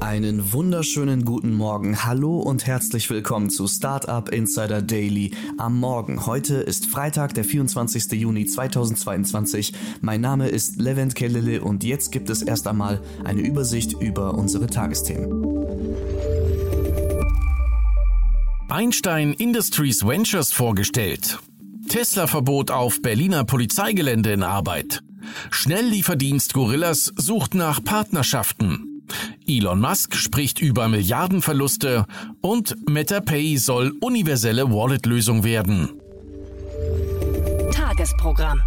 Einen wunderschönen guten Morgen. Hallo und herzlich willkommen zu Startup Insider Daily am Morgen. Heute ist Freitag, der 24. Juni 2022. Mein Name ist Levent Kellele und jetzt gibt es erst einmal eine Übersicht über unsere Tagesthemen. Einstein Industries Ventures vorgestellt. Tesla-Verbot auf Berliner Polizeigelände in Arbeit. Schnelllieferdienst Gorillas sucht nach Partnerschaften. Elon Musk spricht über Milliardenverluste und MetaPay soll universelle Wallet-Lösung werden. Tagesprogramm.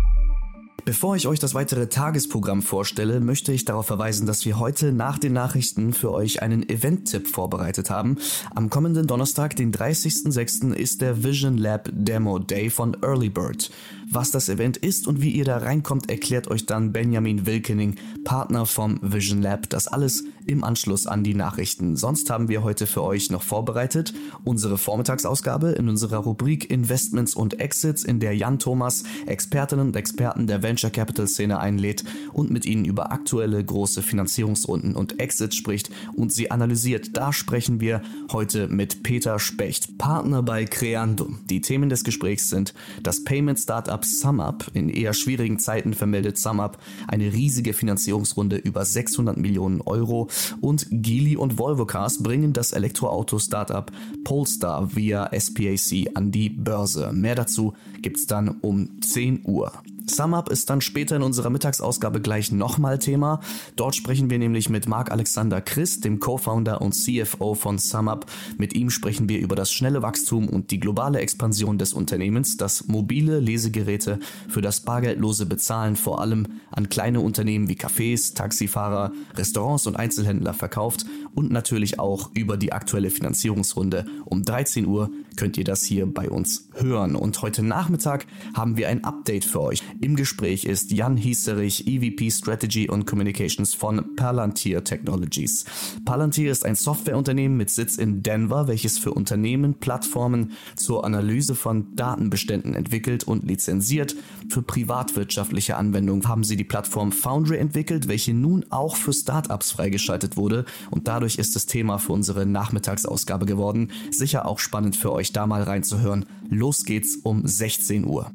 Bevor ich euch das weitere Tagesprogramm vorstelle, möchte ich darauf verweisen, dass wir heute nach den Nachrichten für euch einen Event-Tipp vorbereitet haben. Am kommenden Donnerstag, den 30.06., ist der Vision Lab Demo Day von Early Bird. Was das Event ist und wie ihr da reinkommt, erklärt euch dann Benjamin Wilkening, Partner vom Vision Lab. Das alles im Anschluss an die Nachrichten. Sonst haben wir heute für euch noch vorbereitet unsere Vormittagsausgabe in unserer Rubrik Investments und Exits, in der Jan Thomas Expertinnen und Experten der Venture Capital Szene einlädt und mit ihnen über aktuelle große Finanzierungsrunden und Exits spricht und sie analysiert. Da sprechen wir heute mit Peter Specht, Partner bei Creando. Die Themen des Gesprächs sind das Payment Startup Startup SumUp. In eher schwierigen Zeiten vermeldet SumUp eine riesige Finanzierungsrunde über 600 Millionen Euro und Geely und Volvocars bringen das Elektroauto-Startup Polestar via SPAC an die Börse. Mehr dazu gibt's dann um 10 Uhr. SumUp ist dann später in unserer Mittagsausgabe gleich nochmal Thema. Dort sprechen wir nämlich mit Marc Alexander Christ, dem Co-Founder und CFO von SumUp. Mit ihm sprechen wir über das schnelle Wachstum und die globale Expansion des Unternehmens, das mobile Lesegeräte für das bargeldlose Bezahlen vor allem an kleine Unternehmen wie Cafés, Taxifahrer, Restaurants und Einzelhändler verkauft und natürlich auch über die aktuelle Finanzierungsrunde. Um 13 Uhr könnt ihr das hier bei uns hören. Und heute Nachmittag haben wir ein Update für euch. Im Gespräch ist Jan Hieserich, EVP Strategy und Communications von Palantir Technologies. Palantir ist ein Softwareunternehmen mit Sitz in Denver, welches für Unternehmen Plattformen zur Analyse von Datenbeständen entwickelt und lizenziert. Für privatwirtschaftliche Anwendungen haben sie die Plattform Foundry entwickelt, welche nun auch für Startups freigeschaltet wurde und dadurch ist das Thema für unsere Nachmittagsausgabe geworden. Sicher auch spannend für euch da mal reinzuhören. Los geht's um 16 Uhr.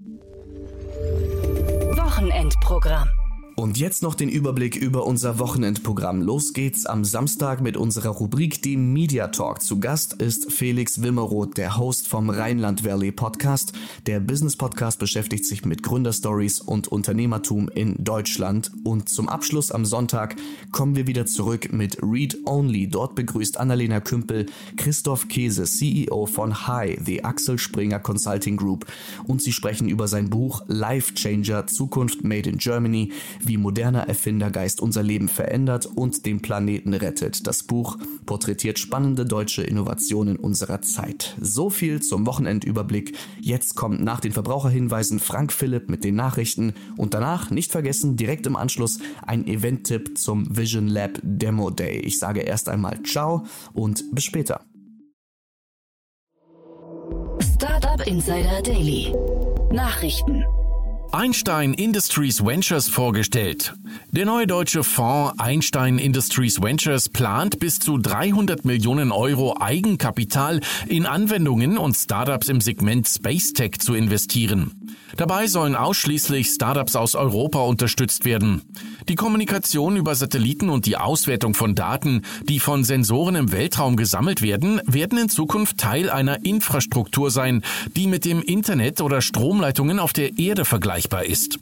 Wochenendprogramm. Und jetzt noch den Überblick über unser Wochenendprogramm. Los geht's am Samstag mit unserer Rubrik dem Media Talk. Zu Gast ist Felix Wimmeroth, der Host vom Rheinland Valley Podcast. Der Business Podcast beschäftigt sich mit Gründerstories und Unternehmertum in Deutschland. Und zum Abschluss am Sonntag kommen wir wieder zurück mit Read Only. Dort begrüßt Annalena Kümpel Christoph Käse, CEO von Hi, the Axel Springer Consulting Group. Und sie sprechen über sein Buch Life Changer, Zukunft Made in Germany wie moderner Erfindergeist unser Leben verändert und den Planeten rettet. Das Buch porträtiert spannende deutsche Innovationen unserer Zeit. So viel zum Wochenendüberblick. Jetzt kommt nach den Verbraucherhinweisen Frank Philipp mit den Nachrichten und danach nicht vergessen, direkt im Anschluss ein Event-Tipp zum Vision Lab Demo Day. Ich sage erst einmal ciao und bis später. Startup Insider Daily. Nachrichten. Einstein Industries Ventures vorgestellt. Der neue deutsche Fonds Einstein Industries Ventures plant bis zu 300 Millionen Euro Eigenkapital in Anwendungen und Startups im Segment Space Tech zu investieren. Dabei sollen ausschließlich Startups aus Europa unterstützt werden. Die Kommunikation über Satelliten und die Auswertung von Daten, die von Sensoren im Weltraum gesammelt werden, werden in Zukunft Teil einer Infrastruktur sein, die mit dem Internet oder Stromleitungen auf der Erde vergleichbar ist.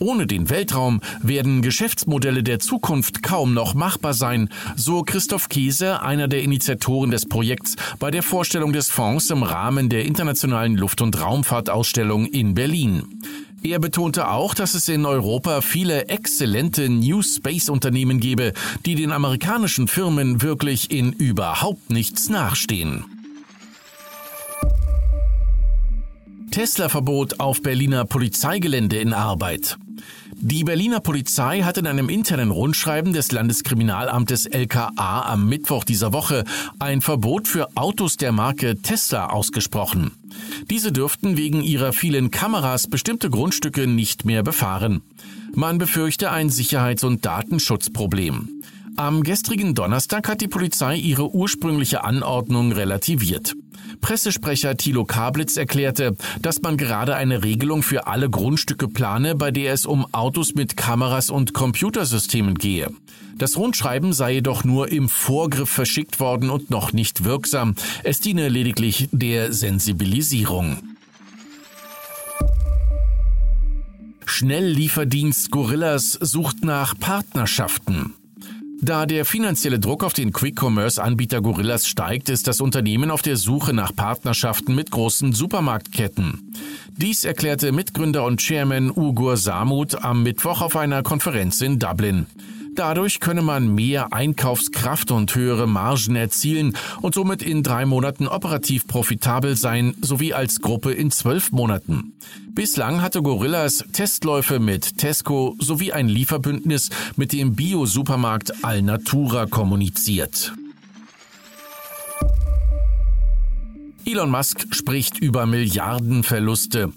Ohne den Weltraum werden Geschäftsmodelle der Zukunft kaum noch machbar sein, so Christoph Käse, einer der Initiatoren des Projekts, bei der Vorstellung des Fonds im Rahmen der Internationalen Luft- und Raumfahrtausstellung in Berlin. Er betonte auch, dass es in Europa viele exzellente New Space Unternehmen gebe, die den amerikanischen Firmen wirklich in überhaupt nichts nachstehen. Tesla-Verbot auf Berliner Polizeigelände in Arbeit. Die Berliner Polizei hat in einem internen Rundschreiben des Landeskriminalamtes LKA am Mittwoch dieser Woche ein Verbot für Autos der Marke Tesla ausgesprochen. Diese dürften wegen ihrer vielen Kameras bestimmte Grundstücke nicht mehr befahren. Man befürchte ein Sicherheits- und Datenschutzproblem. Am gestrigen Donnerstag hat die Polizei ihre ursprüngliche Anordnung relativiert. Pressesprecher Thilo Kablitz erklärte, dass man gerade eine Regelung für alle Grundstücke plane, bei der es um Autos mit Kameras und Computersystemen gehe. Das Rundschreiben sei jedoch nur im Vorgriff verschickt worden und noch nicht wirksam. Es diene lediglich der Sensibilisierung. Schnelllieferdienst Gorillas sucht nach Partnerschaften. Da der finanzielle Druck auf den Quick-Commerce-Anbieter Gorillas steigt, ist das Unternehmen auf der Suche nach Partnerschaften mit großen Supermarktketten. Dies erklärte Mitgründer und Chairman Ugur Samut am Mittwoch auf einer Konferenz in Dublin. Dadurch könne man mehr Einkaufskraft und höhere Margen erzielen und somit in drei Monaten operativ profitabel sein, sowie als Gruppe in zwölf Monaten. Bislang hatte Gorillas Testläufe mit Tesco sowie ein Lieferbündnis mit dem Bio-Supermarkt Alnatura kommuniziert. Elon Musk spricht über Milliardenverluste.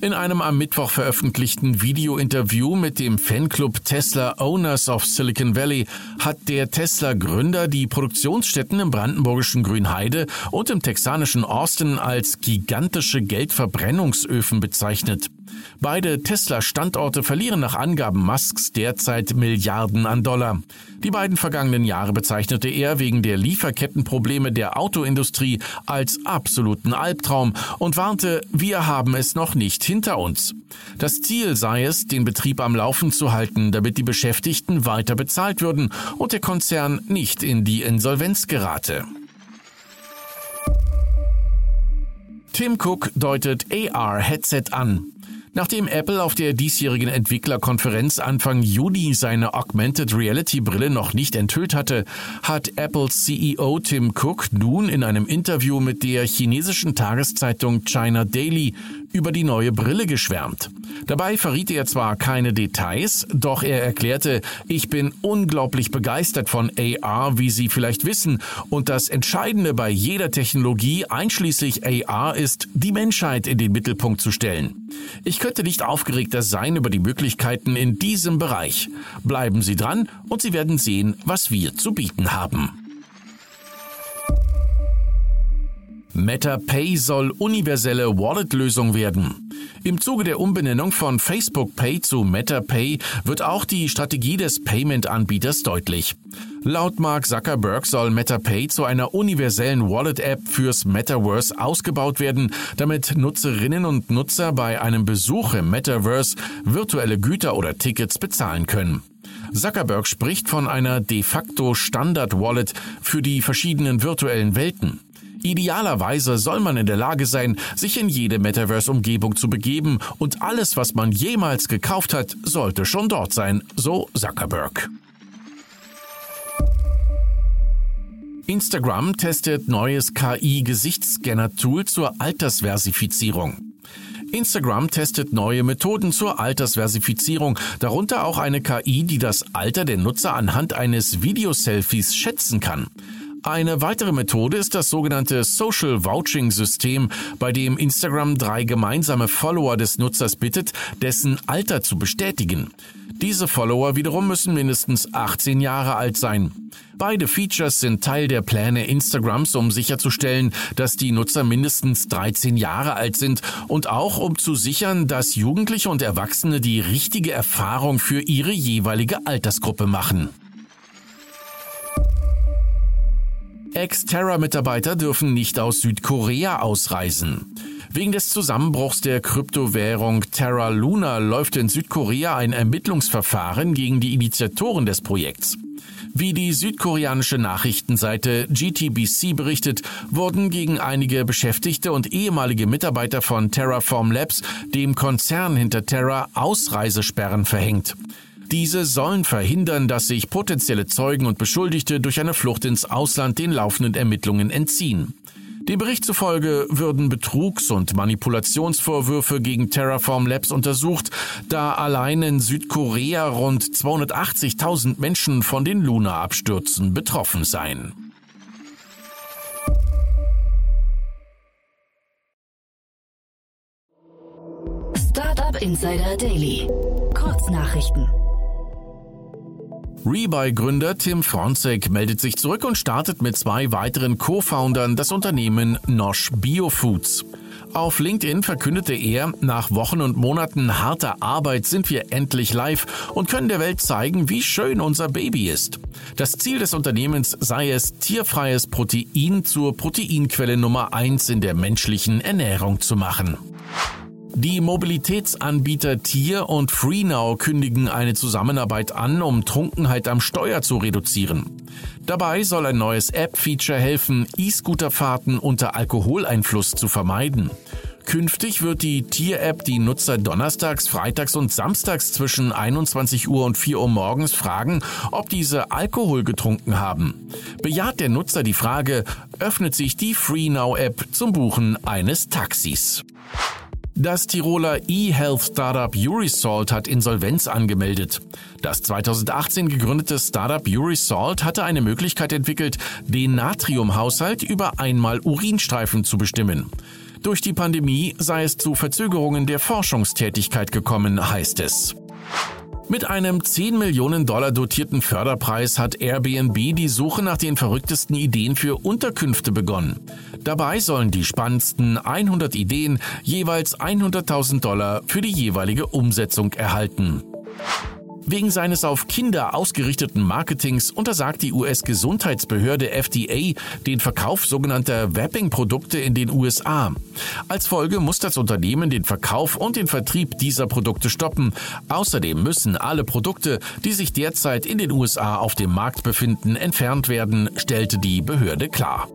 In einem am Mittwoch veröffentlichten Videointerview mit dem Fanclub Tesla Owners of Silicon Valley hat der Tesla-Gründer die Produktionsstätten im brandenburgischen Grünheide und im texanischen Austin als gigantische Geldverbrennungsöfen bezeichnet. Beide Tesla-Standorte verlieren nach Angaben Musks derzeit Milliarden an Dollar. Die beiden vergangenen Jahre bezeichnete er wegen der Lieferkettenprobleme der Autoindustrie als absoluten Albtraum und warnte, wir haben es noch nicht hinter uns. Das Ziel sei es, den Betrieb am Laufen zu halten, damit die Beschäftigten weiter bezahlt würden und der Konzern nicht in die Insolvenz gerate. Tim Cook deutet AR-Headset an. Nachdem Apple auf der diesjährigen Entwicklerkonferenz Anfang Juni seine Augmented Reality Brille noch nicht enthüllt hatte, hat Apples CEO Tim Cook nun in einem Interview mit der chinesischen Tageszeitung China Daily über die neue Brille geschwärmt. Dabei verriet er zwar keine Details, doch er erklärte, ich bin unglaublich begeistert von AR, wie Sie vielleicht wissen, und das Entscheidende bei jeder Technologie, einschließlich AR, ist, die Menschheit in den Mittelpunkt zu stellen. Ich könnte nicht aufgeregter sein über die Möglichkeiten in diesem Bereich. Bleiben Sie dran und Sie werden sehen, was wir zu bieten haben. MetaPay soll universelle Wallet-Lösung werden. Im Zuge der Umbenennung von Facebook Pay zu MetaPay wird auch die Strategie des Payment-Anbieters deutlich. Laut Mark Zuckerberg soll MetaPay zu einer universellen Wallet-App fürs Metaverse ausgebaut werden, damit Nutzerinnen und Nutzer bei einem Besuch im Metaverse virtuelle Güter oder Tickets bezahlen können. Zuckerberg spricht von einer de facto Standard-Wallet für die verschiedenen virtuellen Welten. Idealerweise soll man in der Lage sein, sich in jede Metaverse-Umgebung zu begeben und alles, was man jemals gekauft hat, sollte schon dort sein, so Zuckerberg. Instagram testet neues KI-Gesichtsscanner-Tool zur Altersversifizierung. Instagram testet neue Methoden zur Altersversifizierung, darunter auch eine KI, die das Alter der Nutzer anhand eines Videoselfies schätzen kann. Eine weitere Methode ist das sogenannte Social Vouching System, bei dem Instagram drei gemeinsame Follower des Nutzers bittet, dessen Alter zu bestätigen. Diese Follower wiederum müssen mindestens 18 Jahre alt sein. Beide Features sind Teil der Pläne Instagrams, um sicherzustellen, dass die Nutzer mindestens 13 Jahre alt sind und auch um zu sichern, dass Jugendliche und Erwachsene die richtige Erfahrung für ihre jeweilige Altersgruppe machen. Ex-Terra-Mitarbeiter dürfen nicht aus Südkorea ausreisen. Wegen des Zusammenbruchs der Kryptowährung Terra Luna läuft in Südkorea ein Ermittlungsverfahren gegen die Initiatoren des Projekts. Wie die südkoreanische Nachrichtenseite GTBC berichtet, wurden gegen einige Beschäftigte und ehemalige Mitarbeiter von Terraform Labs, dem Konzern hinter Terra, Ausreisesperren verhängt. Diese sollen verhindern, dass sich potenzielle Zeugen und Beschuldigte durch eine Flucht ins Ausland den laufenden Ermittlungen entziehen. Dem Bericht zufolge würden Betrugs- und Manipulationsvorwürfe gegen Terraform Labs untersucht, da allein in Südkorea rund 280.000 Menschen von den Luna-Abstürzen betroffen seien. Startup Insider Daily. Kurznachrichten. Rebuy-Gründer Tim Fronzek meldet sich zurück und startet mit zwei weiteren Co-Foundern das Unternehmen Nosh Biofoods. Auf LinkedIn verkündete er, nach Wochen und Monaten harter Arbeit sind wir endlich live und können der Welt zeigen, wie schön unser Baby ist. Das Ziel des Unternehmens sei es, tierfreies Protein zur Proteinquelle Nummer eins in der menschlichen Ernährung zu machen. Die Mobilitätsanbieter Tier und FreeNow kündigen eine Zusammenarbeit an, um Trunkenheit am Steuer zu reduzieren. Dabei soll ein neues App-Feature helfen, E-Scooterfahrten unter Alkoholeinfluss zu vermeiden. Künftig wird die Tier-App die Nutzer donnerstags, freitags und samstags zwischen 21 Uhr und 4 Uhr morgens fragen, ob diese Alkohol getrunken haben. Bejaht der Nutzer die Frage, öffnet sich die FreeNow-App zum Buchen eines Taxis. Das Tiroler E-Health-Startup Urisalt hat Insolvenz angemeldet. Das 2018 gegründete Startup Urisalt hatte eine Möglichkeit entwickelt, den Natriumhaushalt über einmal Urinstreifen zu bestimmen. Durch die Pandemie sei es zu Verzögerungen der Forschungstätigkeit gekommen, heißt es. Mit einem 10 Millionen Dollar dotierten Förderpreis hat Airbnb die Suche nach den verrücktesten Ideen für Unterkünfte begonnen. Dabei sollen die spannendsten 100 Ideen jeweils 100.000 Dollar für die jeweilige Umsetzung erhalten. Wegen seines auf Kinder ausgerichteten Marketings untersagt die US-Gesundheitsbehörde FDA den Verkauf sogenannter Vaping-Produkte in den USA. Als Folge muss das Unternehmen den Verkauf und den Vertrieb dieser Produkte stoppen. Außerdem müssen alle Produkte, die sich derzeit in den USA auf dem Markt befinden, entfernt werden, stellte die Behörde klar.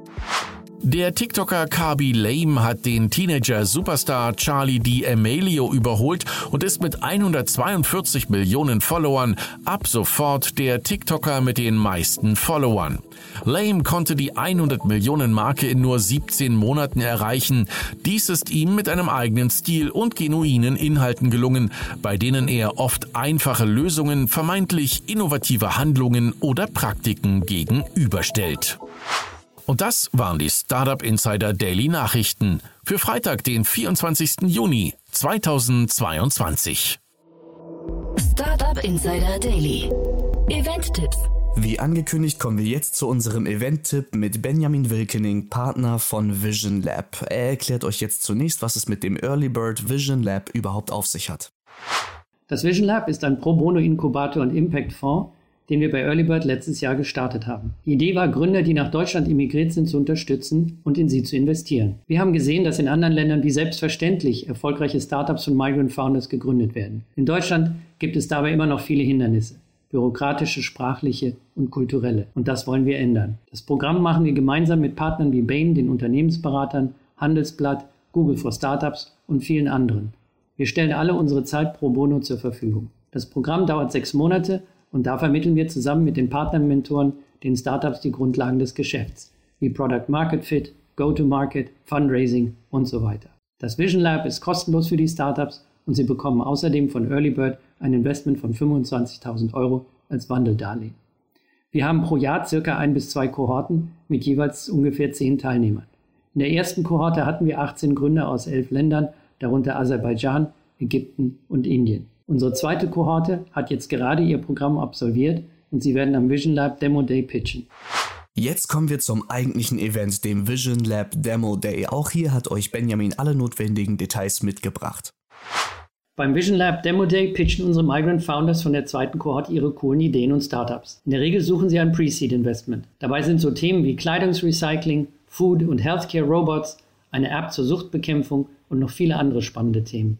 Der TikToker Kabi Lame hat den Teenager-Superstar Charlie D'Amelio überholt und ist mit 142 Millionen Followern ab sofort der TikToker mit den meisten Followern. Lame konnte die 100 Millionen Marke in nur 17 Monaten erreichen. Dies ist ihm mit einem eigenen Stil und genuinen Inhalten gelungen, bei denen er oft einfache Lösungen, vermeintlich innovative Handlungen oder Praktiken gegenüberstellt. Und das waren die Startup Insider Daily Nachrichten für Freitag, den 24. Juni 2022. Startup Insider Daily. Event-Tipps. Wie angekündigt kommen wir jetzt zu unserem Event-Tipp mit Benjamin Wilkening, Partner von Vision Lab. Er erklärt euch jetzt zunächst, was es mit dem Early Bird Vision Lab überhaupt auf sich hat. Das Vision Lab ist ein Pro Bono Inkubator und Impact Fonds, den wir bei Earlybird letztes Jahr gestartet haben. Die Idee war, Gründer, die nach Deutschland emigriert sind, zu unterstützen und in sie zu investieren. Wir haben gesehen, dass in anderen Ländern wie selbstverständlich erfolgreiche Startups von Migrant Founders gegründet werden. In Deutschland gibt es dabei immer noch viele Hindernisse. Bürokratische, sprachliche und kulturelle. Und das wollen wir ändern. Das Programm machen wir gemeinsam mit Partnern wie Bain, den Unternehmensberatern, Handelsblatt, Google for Startups und vielen anderen. Wir stellen alle unsere Zeit pro bono zur Verfügung. Das Programm dauert sechs Monate und da vermitteln wir zusammen mit den Partnermentoren den Startups die Grundlagen des Geschäfts, wie Product Market Fit, Go-to-Market, Fundraising und so weiter. Das Vision Lab ist kostenlos für die Startups und sie bekommen außerdem von Earlybird ein Investment von 25.000 Euro als Wandeldarlehen. Wir haben pro Jahr circa ein bis zwei Kohorten mit jeweils ungefähr zehn Teilnehmern. In der ersten Kohorte hatten wir 18 Gründer aus elf Ländern, darunter Aserbaidschan, Ägypten und Indien. Unsere zweite Kohorte hat jetzt gerade ihr Programm absolviert und sie werden am Vision Lab Demo Day pitchen. Jetzt kommen wir zum eigentlichen Event, dem Vision Lab Demo Day. Auch hier hat euch Benjamin alle notwendigen Details mitgebracht. Beim Vision Lab Demo Day pitchen unsere Migrant Founders von der zweiten Kohorte ihre coolen Ideen und Startups. In der Regel suchen sie ein Pre-Seed Investment. Dabei sind so Themen wie Kleidungsrecycling, Food und Healthcare Robots, eine App zur Suchtbekämpfung und noch viele andere spannende Themen.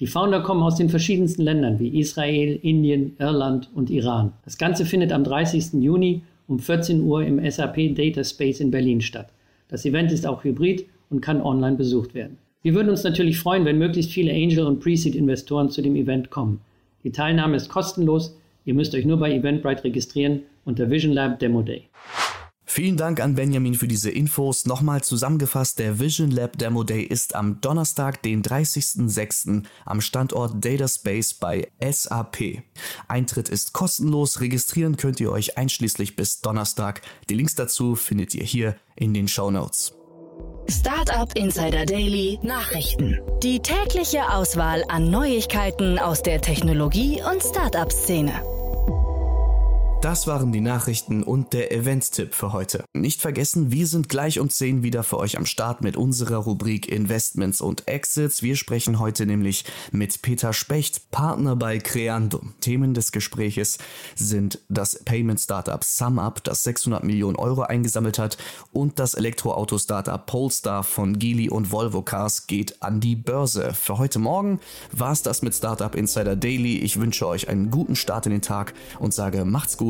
Die Founder kommen aus den verschiedensten Ländern wie Israel, Indien, Irland und Iran. Das Ganze findet am 30. Juni um 14 Uhr im SAP Data Space in Berlin statt. Das Event ist auch hybrid und kann online besucht werden. Wir würden uns natürlich freuen, wenn möglichst viele Angel- und Pre-Seed-Investoren zu dem Event kommen. Die Teilnahme ist kostenlos. Ihr müsst euch nur bei Eventbrite registrieren unter Vision Lab Demo Day. Vielen Dank an Benjamin für diese Infos. Nochmal zusammengefasst, der Vision Lab Demo Day ist am Donnerstag, den 30.06. am Standort Data Space bei SAP. Eintritt ist kostenlos, registrieren könnt ihr euch einschließlich bis Donnerstag. Die Links dazu findet ihr hier in den Show Notes. Startup Insider Daily Nachrichten. Die tägliche Auswahl an Neuigkeiten aus der Technologie- und Startup-Szene. Das waren die Nachrichten und der Event-Tipp für heute. Nicht vergessen, wir sind gleich um 10 wieder für euch am Start mit unserer Rubrik Investments und Exits. Wir sprechen heute nämlich mit Peter Specht, Partner bei Creandum. Themen des Gespräches sind das Payment Startup SumUp, das 600 Millionen Euro eingesammelt hat und das Elektroauto-Startup Polestar von Geely und Volvo Cars geht an die Börse. Für heute Morgen war es das mit Startup Insider Daily. Ich wünsche euch einen guten Start in den Tag und sage macht's gut